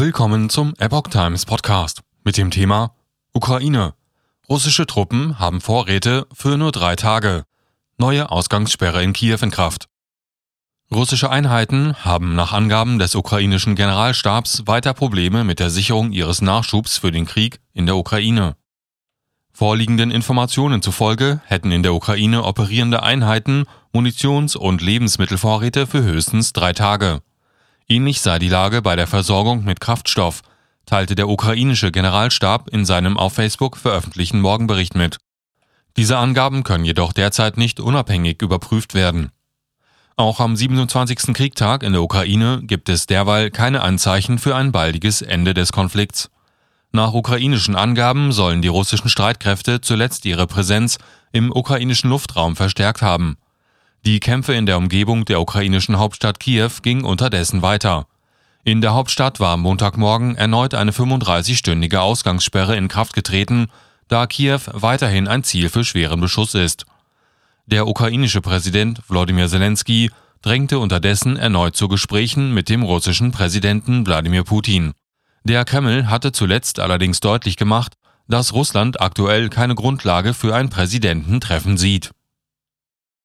Willkommen zum Epoch Times Podcast mit dem Thema Ukraine. Russische Truppen haben Vorräte für nur drei Tage. Neue Ausgangssperre in Kiew in Kraft. Russische Einheiten haben nach Angaben des ukrainischen Generalstabs weiter Probleme mit der Sicherung ihres Nachschubs für den Krieg in der Ukraine. Vorliegenden Informationen zufolge hätten in der Ukraine operierende Einheiten Munitions- und Lebensmittelvorräte für höchstens drei Tage. Ähnlich sei die Lage bei der Versorgung mit Kraftstoff, teilte der ukrainische Generalstab in seinem auf Facebook veröffentlichten Morgenbericht mit. Diese Angaben können jedoch derzeit nicht unabhängig überprüft werden. Auch am 27. Kriegtag in der Ukraine gibt es derweil keine Anzeichen für ein baldiges Ende des Konflikts. Nach ukrainischen Angaben sollen die russischen Streitkräfte zuletzt ihre Präsenz im ukrainischen Luftraum verstärkt haben. Die Kämpfe in der Umgebung der ukrainischen Hauptstadt Kiew gingen unterdessen weiter. In der Hauptstadt war am Montagmorgen erneut eine 35-stündige Ausgangssperre in Kraft getreten, da Kiew weiterhin ein Ziel für schweren Beschuss ist. Der ukrainische Präsident Wladimir Zelensky drängte unterdessen erneut zu Gesprächen mit dem russischen Präsidenten Wladimir Putin. Der Kreml hatte zuletzt allerdings deutlich gemacht, dass Russland aktuell keine Grundlage für ein Präsidententreffen sieht